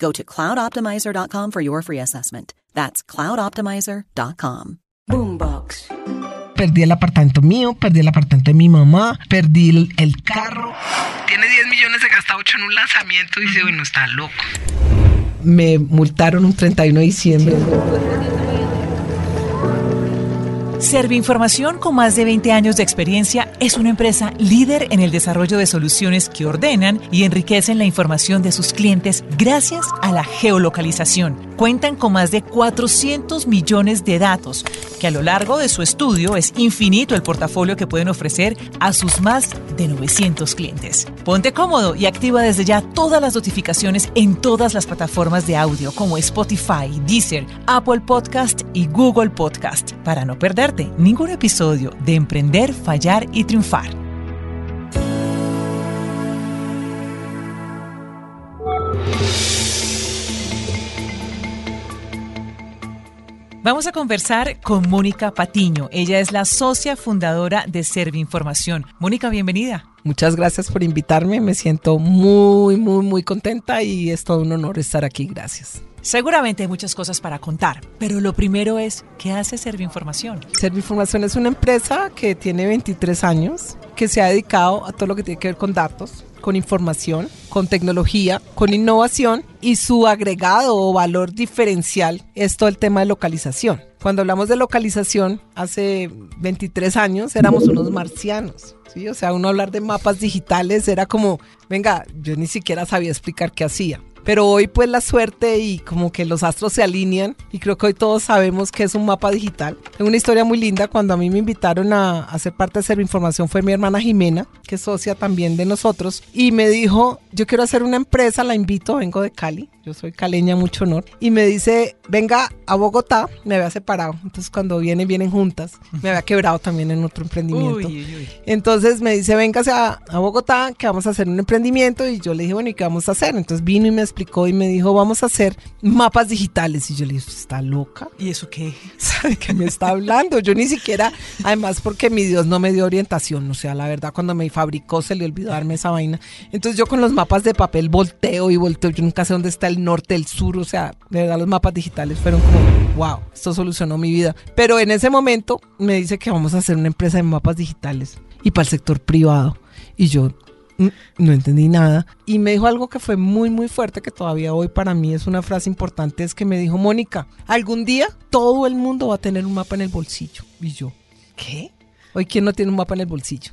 Go to cloudoptimizer.com for your free assessment. That's cloudoptimizer.com. Boombox. Perdí el apartamento mío, perdí el apartamento de mi mamá, perdí el, el carro. Tiene 10 millones, se gasta 8 en un lanzamiento y dice, bueno, está loco. Me multaron un 31 de diciembre. Serviinformación, con más de 20 años de experiencia, es una empresa líder en el desarrollo de soluciones que ordenan y enriquecen la información de sus clientes gracias a la geolocalización. Cuentan con más de 400 millones de datos, que a lo largo de su estudio es infinito el portafolio que pueden ofrecer a sus más de 900 clientes. Ponte cómodo y activa desde ya todas las notificaciones en todas las plataformas de audio como Spotify, Deezer, Apple Podcast y Google Podcast para no perderte ningún episodio de Emprender, Fallar y Triunfar. Vamos a conversar con Mónica Patiño. Ella es la socia fundadora de Serviinformación. Mónica, bienvenida. Muchas gracias por invitarme. Me siento muy, muy, muy contenta y es todo un honor estar aquí. Gracias. Seguramente hay muchas cosas para contar, pero lo primero es, ¿qué hace Serviinformación? Serviinformación es una empresa que tiene 23 años, que se ha dedicado a todo lo que tiene que ver con datos, con información, con tecnología, con innovación y su agregado o valor diferencial es todo el tema de localización. Cuando hablamos de localización, hace 23 años éramos unos marcianos. ¿sí? O sea, uno hablar de mapas digitales era como, venga, yo ni siquiera sabía explicar qué hacía. Pero hoy pues la suerte y como que los astros se alinean y creo que hoy todos sabemos que es un mapa digital. Es una historia muy linda. Cuando a mí me invitaron a hacer parte de Información fue mi hermana Jimena, que es socia también de nosotros, y me dijo, yo quiero hacer una empresa, la invito, vengo de Cali, yo soy caleña, mucho honor, y me dice, venga a Bogotá, me había separado, entonces cuando vienen, vienen juntas, me había quebrado también en otro emprendimiento. Entonces me dice, venga a, a Bogotá, que vamos a hacer un emprendimiento, y yo le dije, bueno, ¿y qué vamos a hacer? Entonces vino y me explicó y me dijo, vamos a hacer mapas digitales, y yo le dije, ¿está loca? ¿Y eso qué? ¿Sabe qué me está hablando? Yo ni siquiera, además porque mi Dios no me dio orientación, o sea, la verdad, cuando me fabricó se le olvidó darme esa vaina. Entonces yo con los mapas de papel volteo y volteo, yo nunca sé dónde está el norte, el sur, o sea, de verdad los mapas digitales fueron como, wow, esto solucionó mi vida. Pero en ese momento me dice que vamos a hacer una empresa de mapas digitales y para el sector privado. Y yo no entendí nada. Y me dijo algo que fue muy, muy fuerte, que todavía hoy para mí es una frase importante, es que me dijo, Mónica, algún día todo el mundo va a tener un mapa en el bolsillo. Y yo, ¿qué? Hoy, ¿quién no tiene un mapa en el bolsillo?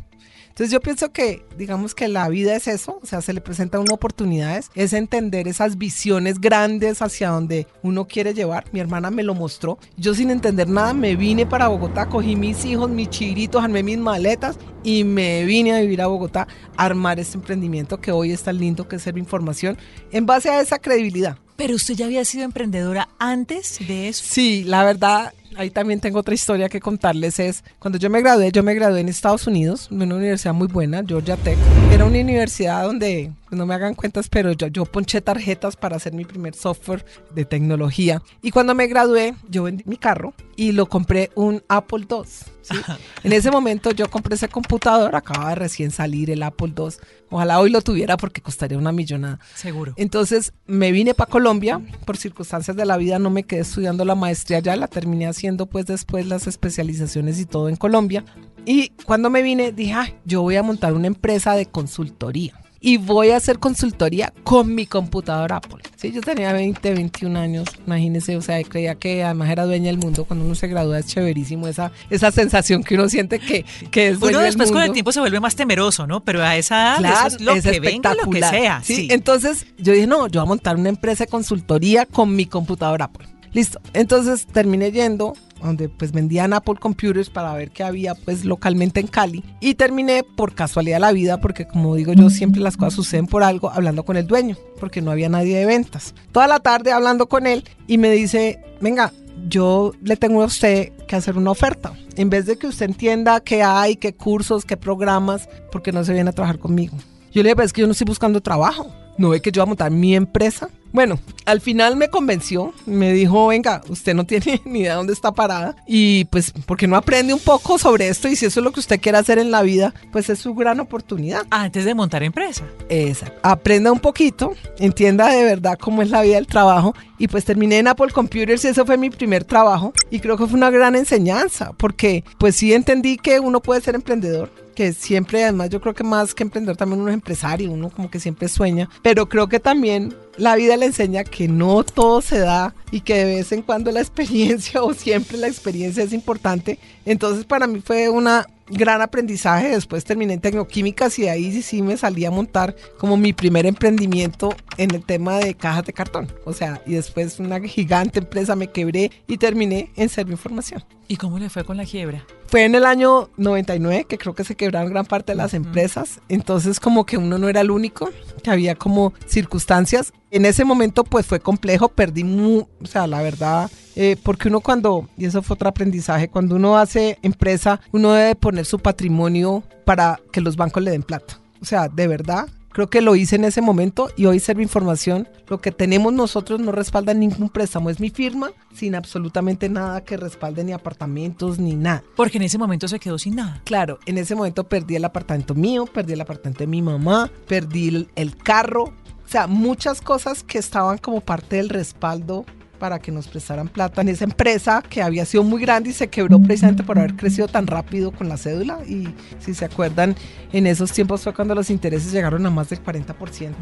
Entonces yo pienso que, digamos que la vida es eso, o sea, se le presentan una oportunidades, es entender esas visiones grandes hacia donde uno quiere llevar. Mi hermana me lo mostró. Yo sin entender nada me vine para Bogotá, cogí mis hijos, mis chiritos, armé mis maletas y me vine a vivir a Bogotá, a armar este emprendimiento que hoy es tan lindo que es Información, en base a esa credibilidad. Pero usted ya había sido emprendedora antes de eso. Sí, la verdad, ahí también tengo otra historia que contarles. Es cuando yo me gradué, yo me gradué en Estados Unidos, en una universidad muy buena, Georgia Tech. Era una universidad donde, no me hagan cuentas, pero yo, yo ponché tarjetas para hacer mi primer software de tecnología. Y cuando me gradué, yo vendí mi carro y lo compré un Apple II. En ese momento yo compré ese computador, acaba de recién salir el Apple II. Ojalá hoy lo tuviera porque costaría una millonada. Seguro. Entonces me vine para Colombia, por circunstancias de la vida no me quedé estudiando la maestría ya, la terminé haciendo pues después las especializaciones y todo en Colombia. Y cuando me vine dije, yo voy a montar una empresa de consultoría y voy a hacer consultoría con mi computador Apple. Sí, yo tenía 20, 21 años, imagínese, o sea, creía que además era dueña del mundo. Cuando uno se gradúa es chéverísimo esa, esa sensación que uno siente que, que es Uno dueño después del con el mundo. tiempo se vuelve más temeroso, ¿no? Pero a esa edad Claro, eso es lo es que venga, lo que sea. ¿sí? sí. Entonces yo dije, no, yo voy a montar una empresa de consultoría con mi computadora Apple. Listo. Entonces terminé yendo donde pues vendían Apple Computers para ver qué había pues localmente en Cali y terminé por casualidad la vida porque como digo yo siempre las cosas suceden por algo hablando con el dueño porque no había nadie de ventas toda la tarde hablando con él y me dice venga yo le tengo a usted que hacer una oferta en vez de que usted entienda qué hay qué cursos qué programas porque no se viene a trabajar conmigo yo le dije, pues es que yo no estoy buscando trabajo. No ve que yo voy a montar mi empresa. Bueno, al final me convenció. Me dijo, venga, usted no tiene ni idea dónde está parada. Y pues, porque no aprende un poco sobre esto? Y si eso es lo que usted quiere hacer en la vida, pues es su gran oportunidad. Antes de montar empresa. Exacto. Aprenda un poquito, entienda de verdad cómo es la vida del trabajo. Y pues terminé en Apple Computers y eso fue mi primer trabajo. Y creo que fue una gran enseñanza, porque pues sí entendí que uno puede ser emprendedor que siempre, además yo creo que más que emprendedor también uno es empresario, uno como que siempre sueña, pero creo que también la vida le enseña que no todo se da y que de vez en cuando la experiencia o siempre la experiencia es importante. Entonces para mí fue una gran aprendizaje. Después terminé en tecnoquímicas y de ahí sí, sí me salí a montar como mi primer emprendimiento en el tema de cajas de cartón. O sea, y después una gigante empresa me quebré y terminé en Serviinformación. ¿Y cómo le fue con la quiebra? Fue en el año 99 que creo que se quebraron gran parte de las empresas. Entonces como que uno no era el único, que había como circunstancias. En ese momento pues fue complejo, perdí, mu o sea, la verdad, eh, porque uno cuando, y eso fue otro aprendizaje, cuando uno hace empresa, uno debe poner su patrimonio para que los bancos le den plata. O sea, de verdad, Creo que lo hice en ese momento y hoy Serve Información. Lo que tenemos nosotros no respalda ningún préstamo. Es mi firma sin absolutamente nada que respalde ni apartamentos ni nada. Porque en ese momento se quedó sin nada. Claro, en ese momento perdí el apartamento mío, perdí el apartamento de mi mamá, perdí el, el carro. O sea, muchas cosas que estaban como parte del respaldo para que nos prestaran plata en esa empresa que había sido muy grande y se quebró precisamente por haber crecido tan rápido con la cédula. Y si se acuerdan, en esos tiempos fue cuando los intereses llegaron a más del 40%.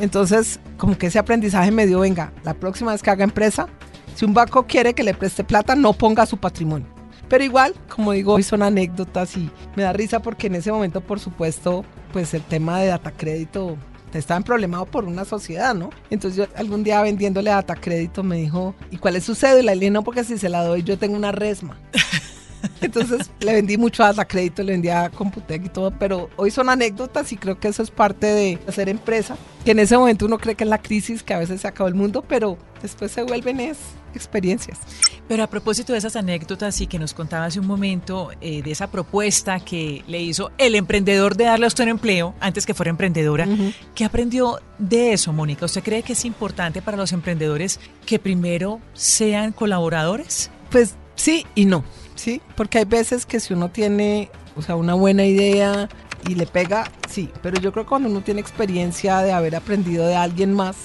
Entonces, como que ese aprendizaje me dio, venga, la próxima vez que haga empresa, si un banco quiere que le preste plata, no ponga su patrimonio. Pero igual, como digo, hoy son anécdotas y me da risa porque en ese momento, por supuesto, pues el tema de data crédito estaban problemado por una sociedad, ¿no? Entonces yo algún día vendiéndole data crédito me dijo, ¿y cuál es su cédula? Y le dije, no, porque si se la doy yo tengo una resma. Entonces le vendí mucho a crédito, le vendía a Computec y todo, pero hoy son anécdotas y creo que eso es parte de hacer empresa, que en ese momento uno cree que es la crisis, que a veces se acabó el mundo, pero después se vuelven es experiencias. Pero a propósito de esas anécdotas y que nos contaba hace un momento eh, de esa propuesta que le hizo el emprendedor de darle a usted un empleo antes que fuera emprendedora, uh -huh. ¿qué aprendió de eso, Mónica? ¿Usted cree que es importante para los emprendedores que primero sean colaboradores? Pues sí y no. Sí, porque hay veces que si uno tiene, o sea, una buena idea y le pega, sí, pero yo creo que cuando uno tiene experiencia de haber aprendido de alguien más,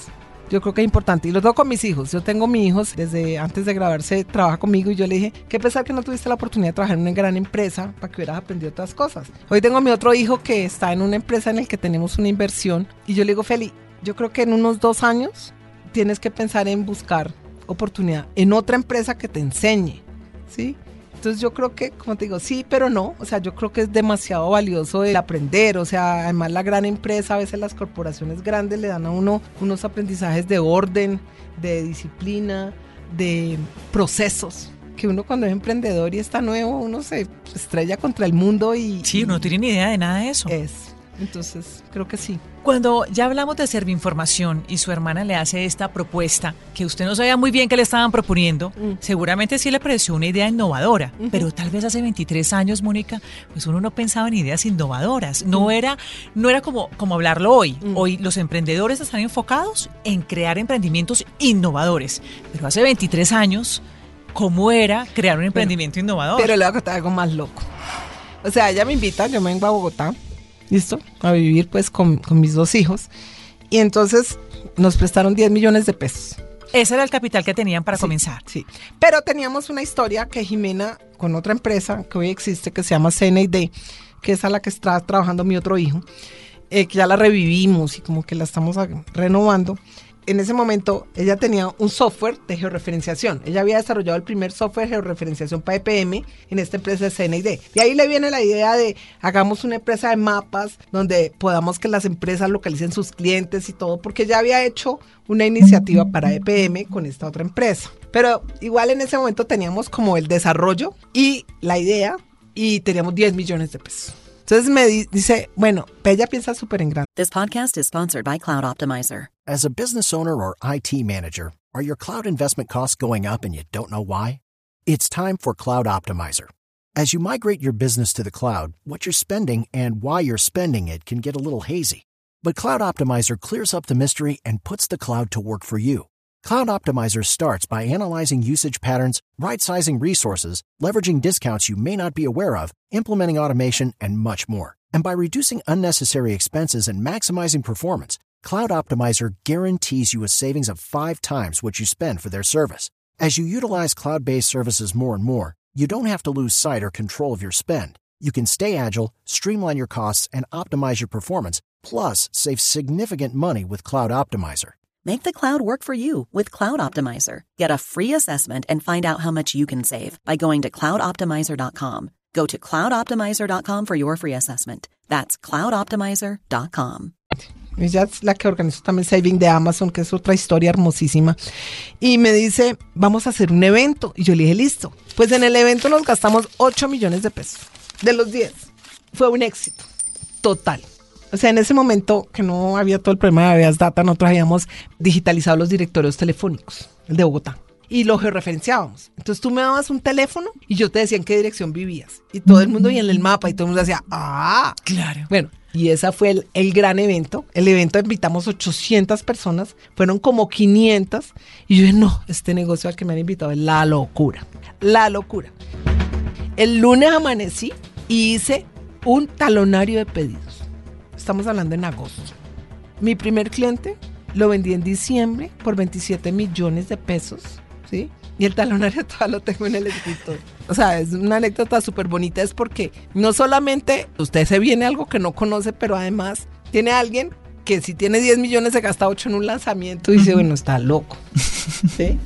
yo creo que es importante. Y lo tengo con mis hijos. Yo tengo mis hijos desde antes de grabarse, trabaja conmigo y yo le dije, qué pesar que no tuviste la oportunidad de trabajar en una gran empresa para que hubieras aprendido otras cosas. Hoy tengo a mi otro hijo que está en una empresa en la que tenemos una inversión y yo le digo, Feli, yo creo que en unos dos años tienes que pensar en buscar oportunidad en otra empresa que te enseñe, ¿sí? Entonces yo creo que, como te digo, sí, pero no. O sea, yo creo que es demasiado valioso el aprender. O sea, además la gran empresa, a veces las corporaciones grandes le dan a uno unos aprendizajes de orden, de disciplina, de procesos. Que uno cuando es emprendedor y está nuevo, uno se estrella contra el mundo y... Sí, uno no tiene ni idea de nada de eso. Es. Entonces, creo que sí. Cuando ya hablamos de Serviinformación y su hermana le hace esta propuesta, que usted no sabía muy bien qué le estaban proponiendo, mm. seguramente sí le pareció una idea innovadora, uh -huh. pero tal vez hace 23 años, Mónica, pues uno no pensaba en ideas innovadoras. No mm. era, no era como, como hablarlo hoy. Mm. Hoy los emprendedores están enfocados en crear emprendimientos innovadores, pero hace 23 años, ¿cómo era crear un emprendimiento pero, innovador? Pero le voy a contar algo más loco. O sea, ella me invita, yo me vengo a Bogotá ¿listo? A vivir pues con, con, mis dos hijos. Y entonces nos prestaron 10 millones de pesos. Ese era el capital que tenían para sí, comenzar. Sí, pero teníamos una historia que Jimena, con otra empresa que hoy existe, que se llama CND, que es a la que está trabajando mi otro hijo, eh, que ya la revivimos y como que la estamos renovando. En ese momento ella tenía un software de georreferenciación. Ella había desarrollado el primer software de georreferenciación para EPM en esta empresa de CNID. Y ahí le viene la idea de hagamos una empresa de mapas donde podamos que las empresas localicen sus clientes y todo, porque ya había hecho una iniciativa para EPM con esta otra empresa. Pero igual en ese momento teníamos como el desarrollo y la idea y teníamos 10 millones de pesos. Entonces me dice, bueno, ella piensa súper en grande. This podcast is sponsored by Cloud Optimizer. As a business owner or IT manager, are your cloud investment costs going up and you don't know why? It's time for Cloud Optimizer. As you migrate your business to the cloud, what you're spending and why you're spending it can get a little hazy. But Cloud Optimizer clears up the mystery and puts the cloud to work for you. Cloud Optimizer starts by analyzing usage patterns, right sizing resources, leveraging discounts you may not be aware of, implementing automation, and much more. And by reducing unnecessary expenses and maximizing performance, Cloud Optimizer guarantees you a savings of five times what you spend for their service. As you utilize cloud based services more and more, you don't have to lose sight or control of your spend. You can stay agile, streamline your costs, and optimize your performance, plus save significant money with Cloud Optimizer. Make the cloud work for you with Cloud Optimizer. Get a free assessment and find out how much you can save by going to cloudoptimizer.com. Go to cloudoptimizer.com for your free assessment. That's cloudoptimizer.com. Ella es la que organizó también Saving de Amazon, que es otra historia hermosísima. Y me dice, vamos a hacer un evento. Y yo le dije, listo. Pues en el evento nos gastamos 8 millones de pesos. De los 10. Fue un éxito. Total. O sea, en ese momento que no había todo el problema de Aveas Data, nosotros habíamos digitalizado los directorios telefónicos, el de Bogotá, y lo georreferenciábamos. Entonces tú me dabas un teléfono y yo te decía en qué dirección vivías. Y todo el mundo y en el mapa y todo el mundo decía, ah, Claro. bueno, y ese fue el, el gran evento. El evento invitamos 800 personas, fueron como 500. Y yo dije, no, este negocio al que me han invitado es la locura, la locura. El lunes amanecí y hice un talonario de pedidos. Estamos hablando en agosto. Mi primer cliente lo vendí en diciembre por 27 millones de pesos, ¿sí? Y el talonario todavía lo tengo en el escritorio. O sea, es una anécdota súper bonita, es porque no solamente usted se viene algo que no conoce, pero además tiene alguien que si tiene 10 millones se gasta 8 en un lanzamiento y dice, bueno, está loco. ¿Sí?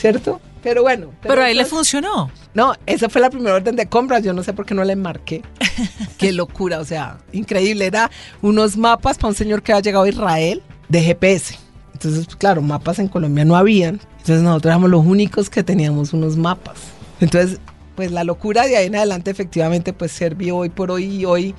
¿Cierto? Pero bueno. Pero ahí le funcionó. no, esa fue la primera orden de compras. Yo no sé por qué no le marqué. qué locura, o sea, increíble. Era unos mapas para un señor que había llegado a Israel de GPS. Entonces, pues, claro, mapas en Colombia no habían. Entonces nosotros éramos los únicos que teníamos unos mapas. Entonces, pues la locura de ahí en adelante efectivamente pues sirvió hoy por hoy y hoy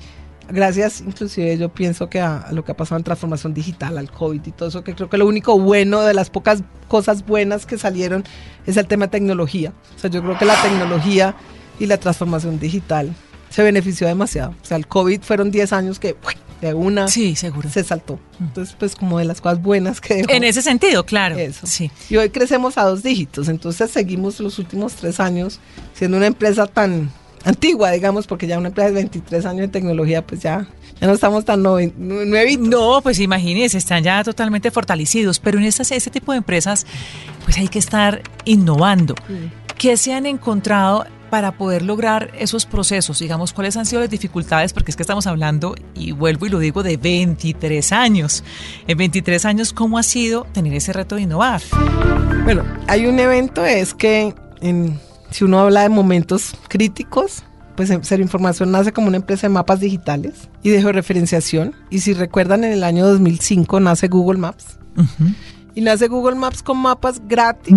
gracias inclusive yo pienso que a, lo que ha pasado en transformación digital, al COVID y todo eso, que creo que lo único bueno de las pocas cosas buenas que salieron es el tema de tecnología. O sea, yo creo que la tecnología y la transformación digital se benefició demasiado. O sea, el COVID fueron 10 años que ¡uy! de una Sí, seguro. se saltó. Entonces, pues como de las cosas buenas que dejó. En ese sentido, claro. Eso. Sí. Y hoy crecemos a dos dígitos, entonces seguimos los últimos tres años siendo una empresa tan antigua, digamos, porque ya una empresa de 23 años de tecnología, pues ya, ya no estamos tan nue- nuevitos. No, pues imagínense, están ya totalmente fortalecidos, pero en estas, este tipo de empresas, pues hay que estar innovando. ¿Qué se han encontrado para poder lograr esos procesos? Digamos, ¿cuáles han sido las dificultades? Porque es que estamos hablando, y vuelvo y lo digo, de 23 años. En 23 años, ¿cómo ha sido tener ese reto de innovar? Bueno, hay un evento, es que en- si uno habla de momentos críticos, pues Información nace como una empresa de mapas digitales y de georreferenciación. Y si recuerdan, en el año 2005 nace Google Maps. Y nace Google Maps con mapas gratis,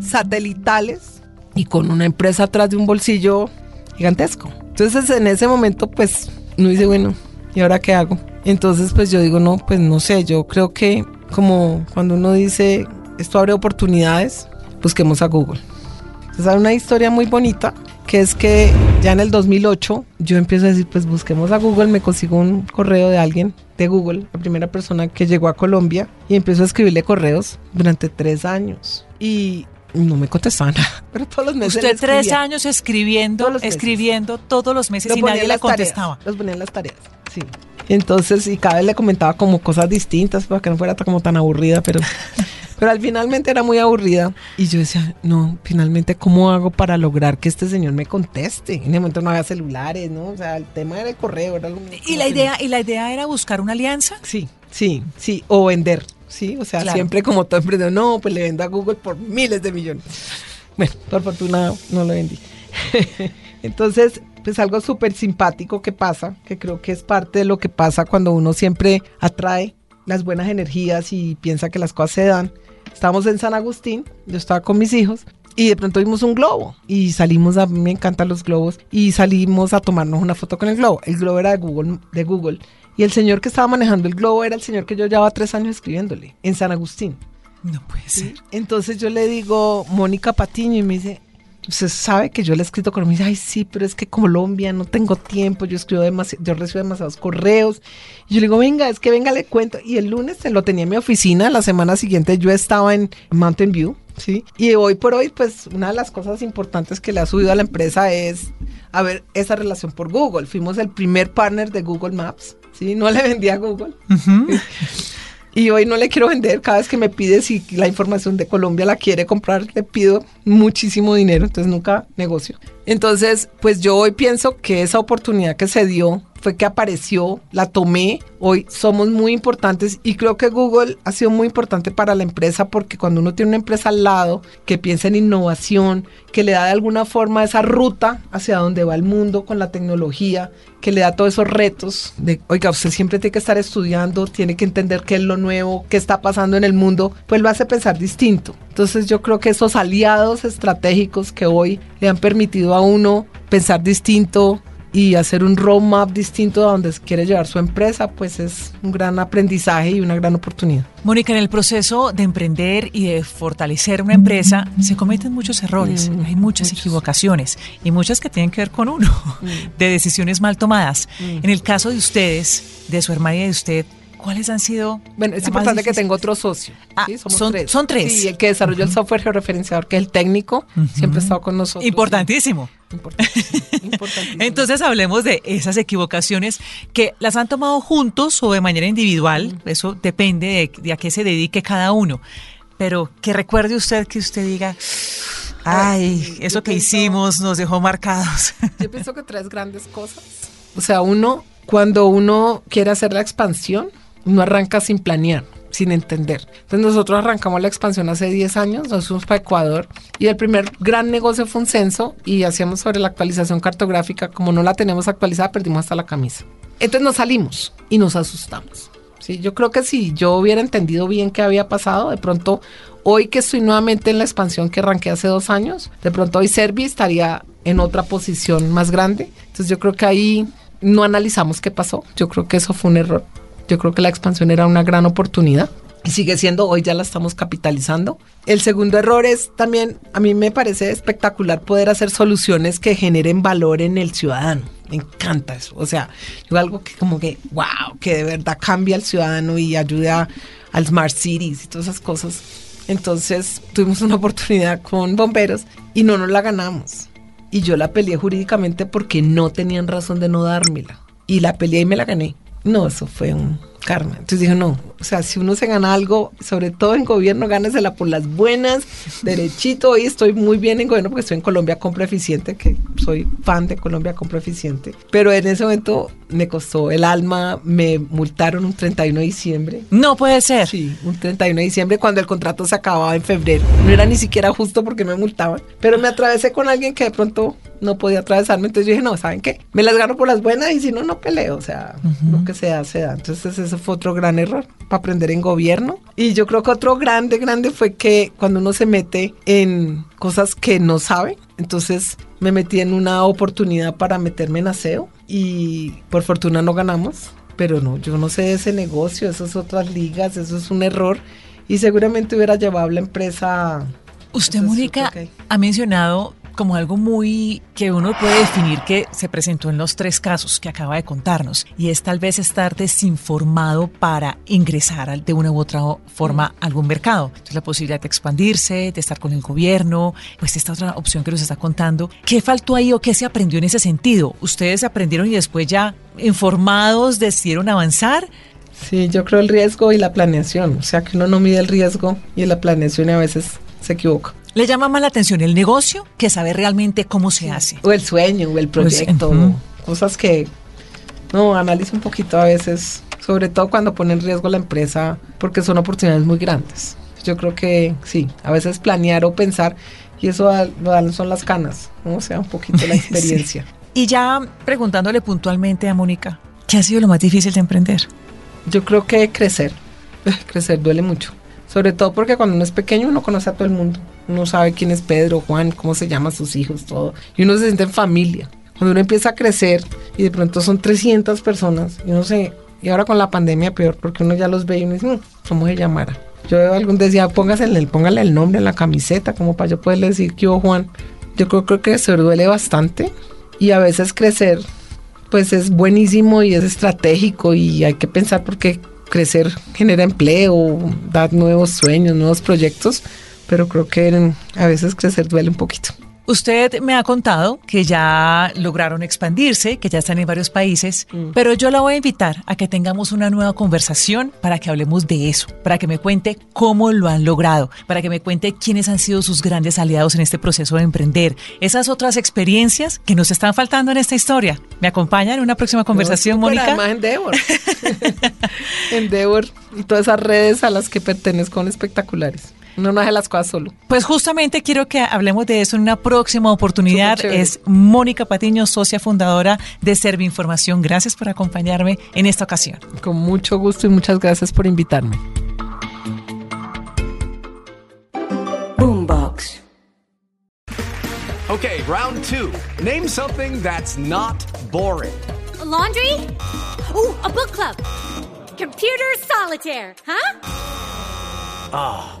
satelitales y con una empresa atrás de un bolsillo gigantesco. Entonces en ese momento pues uno dice, bueno, ¿y ahora qué hago? Entonces pues yo digo, no, pues no sé, yo creo que como cuando uno dice, esto abre oportunidades, busquemos a Google. Entonces hay una historia muy bonita que es que ya en el 2008 yo empiezo a decir, pues busquemos a Google, me consigo un correo de alguien de Google, la primera persona que llegó a Colombia, y empiezo a escribirle correos durante tres años. Y no me contestaban nada, pero todos los meses. Usted tres años escribiendo, Todos escribiendo todos los meses y nadie le tareas, contestaba. Los ponía en las tareas, sí. Entonces, y cada vez le comentaba como cosas distintas para que no fuera como tan aburrida, pero, pero al finalmente era muy aburrida. Y yo decía, no, finalmente, ¿cómo hago para lograr que este señor me conteste? En ese momento no había celulares, ¿no? O sea, el tema era el correo, era lo único Y la idea, y la idea era buscar una alianza. Sí, sí, sí, o vender. ¿Sí? O sea, siempre como todo emprendedor, no, pues le vendo a Google por miles de millones. Bueno, por fortuna no lo vendí. Entonces, pues algo súper simpático que pasa, que creo que es parte de lo que pasa cuando uno siempre atrae las buenas energías y piensa que las cosas se dan. Estábamos en San Agustín, yo estaba con mis hijos y de pronto vimos un globo y salimos, a mí me encantan los globos, y salimos a tomarnos una foto con el globo. El globo era de Google, de Google. Y el señor que estaba manejando el globo era el señor que yo llevaba tres años escribiéndole en San Agustín. No puede ser. Entonces yo le digo, Mónica Patiño, y me dice, usted sabe que yo le he escrito con me dice, ay sí, pero es que Colombia no tengo tiempo, yo escribo demasiado, yo recibo demasiados correos. Y yo le digo, venga, es que venga, le cuento. Y el lunes se lo tenía en mi oficina, la semana siguiente yo estaba en Mountain View ¿sí? Y hoy por hoy, pues una de las cosas importantes que le ha subido a la empresa es a ver esa relación por Google. Fuimos el primer partner de Google Maps, ¿sí? No le vendía a Google. Y hoy no le quiero vender. Cada vez que me pide si la información de Colombia la quiere comprar, le pido muchísimo dinero. Entonces nunca negocio. Entonces, pues yo hoy pienso que esa oportunidad que se dio fue que apareció, la tomé. Hoy somos muy importantes y creo que Google ha sido muy importante para la empresa porque cuando uno tiene una empresa al lado que piensa en innovación, que le da de alguna forma esa ruta hacia donde va el mundo con la tecnología, que le da todos esos retos de, oiga, usted siempre tiene que estar estudiando, tiene que entender qué es lo nuevo, qué está pasando en el mundo, pues lo hace pensar distinto. Entonces yo creo que esos aliados estratégicos que hoy le han permitido a uno pensar distinto, y hacer un roadmap distinto a donde quiere llevar su empresa, pues es un gran aprendizaje y una gran oportunidad. Mónica, en el proceso de emprender y de fortalecer una empresa se cometen muchos errores, mm, hay muchas equivocaciones y muchas que tienen que ver con uno, mm. de decisiones mal tomadas. Mm. En el caso de ustedes, de su hermana y de usted, ¿Cuáles han sido? Bueno, es importante que tengo otro socio. Ah, son, tres. Son tres. Sí, el que desarrolló el software georreferenciador, que es el técnico, siempre ha estado con nosotros. Importantísimo. Entonces hablemos de esas equivocaciones que las han tomado juntos o de manera individual. Eso depende de, a qué se dedique cada uno. Pero que recuerde usted que usted diga, ay, eso que hicimos nos dejó marcados. Yo pienso que tres grandes cosas. O sea, uno, cuando uno quiere hacer la expansión, no arranca sin planear, sin entender. Entonces nosotros arrancamos la expansión hace 10 años, nos fuimos para Ecuador y el primer gran negocio fue un censo y hacíamos sobre la actualización cartográfica. Como no la tenemos actualizada, perdimos hasta la camisa. Entonces nos salimos y nos asustamos. Sí, yo creo que si yo hubiera entendido bien qué había pasado, de pronto hoy que estoy nuevamente en la expansión que arranqué hace dos años, de pronto hoy Servi estaría en otra posición más grande. Entonces yo creo que ahí no analizamos qué pasó. Yo creo que eso fue un error. Yo creo que la expansión era una gran oportunidad y sigue siendo, hoy ya la estamos capitalizando. El segundo error es también, a mí me parece espectacular poder hacer soluciones que generen valor en el ciudadano. Me encanta eso. O sea, algo que como que, wow, que de verdad cambia al ciudadano y ayuda al Smart Cities y todas esas cosas. Entonces tuvimos una oportunidad con bomberos y no nos la ganamos. Y yo la peleé jurídicamente porque no tenían razón de no dármela. Y la peleé y me la gané. No, eso fue un karma. Entonces dije, no, o sea, si uno se gana algo, sobre todo en gobierno, gánesela por las buenas, derechito. Hoy estoy muy bien en gobierno porque estoy en Colombia Compra Eficiente, que soy fan de Colombia Compra Eficiente. Pero en ese momento me costó el alma, me multaron un 31 de diciembre. No puede ser. Sí, un 31 de diciembre cuando el contrato se acababa en febrero. No era ni siquiera justo porque me multaban. Pero me atravesé con alguien que de pronto no podía atravesarme. Entonces yo dije, no, ¿saben qué? Me las gano por las buenas y si no, no peleo. O sea, lo que se da, se da. Entonces ese fue otro gran error para aprender en gobierno. Y yo creo que otro grande, grande fue que cuando uno se mete en cosas que no sabe, entonces me metí en una oportunidad para meterme en aseo y por fortuna no ganamos. Pero no, yo no sé de ese negocio, esas otras ligas, eso es un error y seguramente hubiera llevado la empresa Usted, Mónica, ha mencionado como algo muy que uno puede definir que se presentó en los tres casos que acaba de contarnos y es tal vez estar desinformado para ingresar de una u otra forma a algún mercado. Entonces la posibilidad de expandirse, de estar con el gobierno, pues esta otra opción que nos está contando. ¿Qué faltó ahí o qué se aprendió en ese sentido? ¿Ustedes aprendieron y después ya informados decidieron avanzar? Sí, yo creo el riesgo y la planeación, o sea que uno no mide el riesgo y la planeación y a veces se equivoca. ¿Le llama más la atención el negocio que saber realmente cómo se hace? O el sueño, o el proyecto, cosas que, no, analizo un poquito a veces sobre todo cuando pone en riesgo la empresa porque son oportunidades muy grandes. Yo creo que sí, a veces planear o pensar y eso son las canas, o sea, un poquito la experiencia. Y ya preguntándole puntualmente a Mónica, ¿qué ha sido lo más difícil de emprender? Yo creo que crecer, crecer duele mucho, sobre todo porque cuando uno es pequeño uno conoce a todo el mundo, uno sabe quién es Pedro, Juan, cómo se llaman sus hijos, todo, y uno se siente en familia. Cuando uno empieza a crecer y de pronto son 300 personas, y uno se, y ahora con la pandemia peor, porque uno ya los ve y uno dice, mm, ¿cómo se llamará? Yo algún decía, póngase el, póngale el nombre en la camiseta, como para yo poderle decir que yo, Juan. Yo creo, creo que se duele bastante y a veces crecer, pues es buenísimo y es estratégico y hay que pensar porque crecer genera empleo, da nuevos sueños, nuevos proyectos, pero creo que a veces crecer duele un poquito. Usted me ha contado que ya lograron expandirse, que ya están en varios países, mm. pero yo la voy a invitar a que tengamos una nueva conversación para que hablemos de eso, para que me cuente cómo lo han logrado, para que me cuente quiénes han sido sus grandes aliados en este proceso de emprender, esas otras experiencias que nos están faltando en esta historia. ¿Me acompaña en una próxima conversación, Mónica? Además, Endeavor. Endeavor y todas esas redes a las que pertenezco son espectaculares. No, no hace las cosas solo. Pues justamente quiero que hablemos de eso en una próxima oportunidad. Es Mónica Patiño, socia fundadora de Información. Gracias por acompañarme en esta ocasión. Con mucho gusto y muchas gracias por invitarme. Boombox. Okay, round two. Name something that's not boring. laundry? Ooh, a book club. Computer solitaire, huh? Ah.